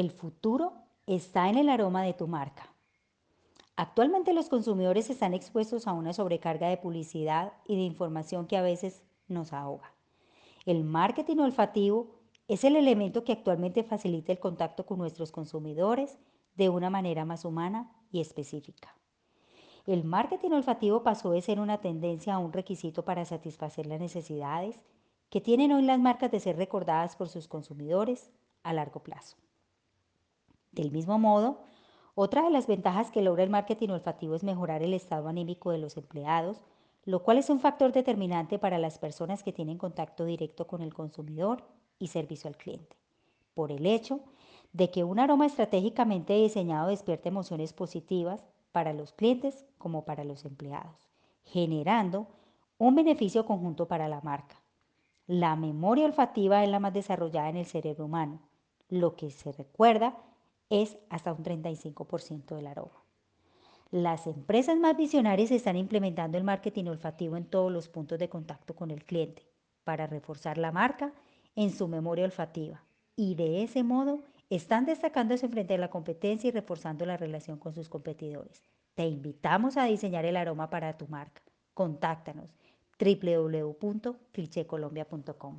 El futuro está en el aroma de tu marca. Actualmente los consumidores están expuestos a una sobrecarga de publicidad y de información que a veces nos ahoga. El marketing olfativo es el elemento que actualmente facilita el contacto con nuestros consumidores de una manera más humana y específica. El marketing olfativo pasó de ser una tendencia a un requisito para satisfacer las necesidades que tienen hoy las marcas de ser recordadas por sus consumidores a largo plazo. Del mismo modo, otra de las ventajas que logra el marketing olfativo es mejorar el estado anímico de los empleados, lo cual es un factor determinante para las personas que tienen contacto directo con el consumidor y servicio al cliente, por el hecho de que un aroma estratégicamente diseñado despierta emociones positivas para los clientes como para los empleados, generando un beneficio conjunto para la marca. La memoria olfativa es la más desarrollada en el cerebro humano. Lo que se recuerda es hasta un 35% del aroma. Las empresas más visionarias están implementando el marketing olfativo en todos los puntos de contacto con el cliente para reforzar la marca en su memoria olfativa y de ese modo están destacándose frente a la competencia y reforzando la relación con sus competidores. Te invitamos a diseñar el aroma para tu marca. Contáctanos www.clichecolombia.com.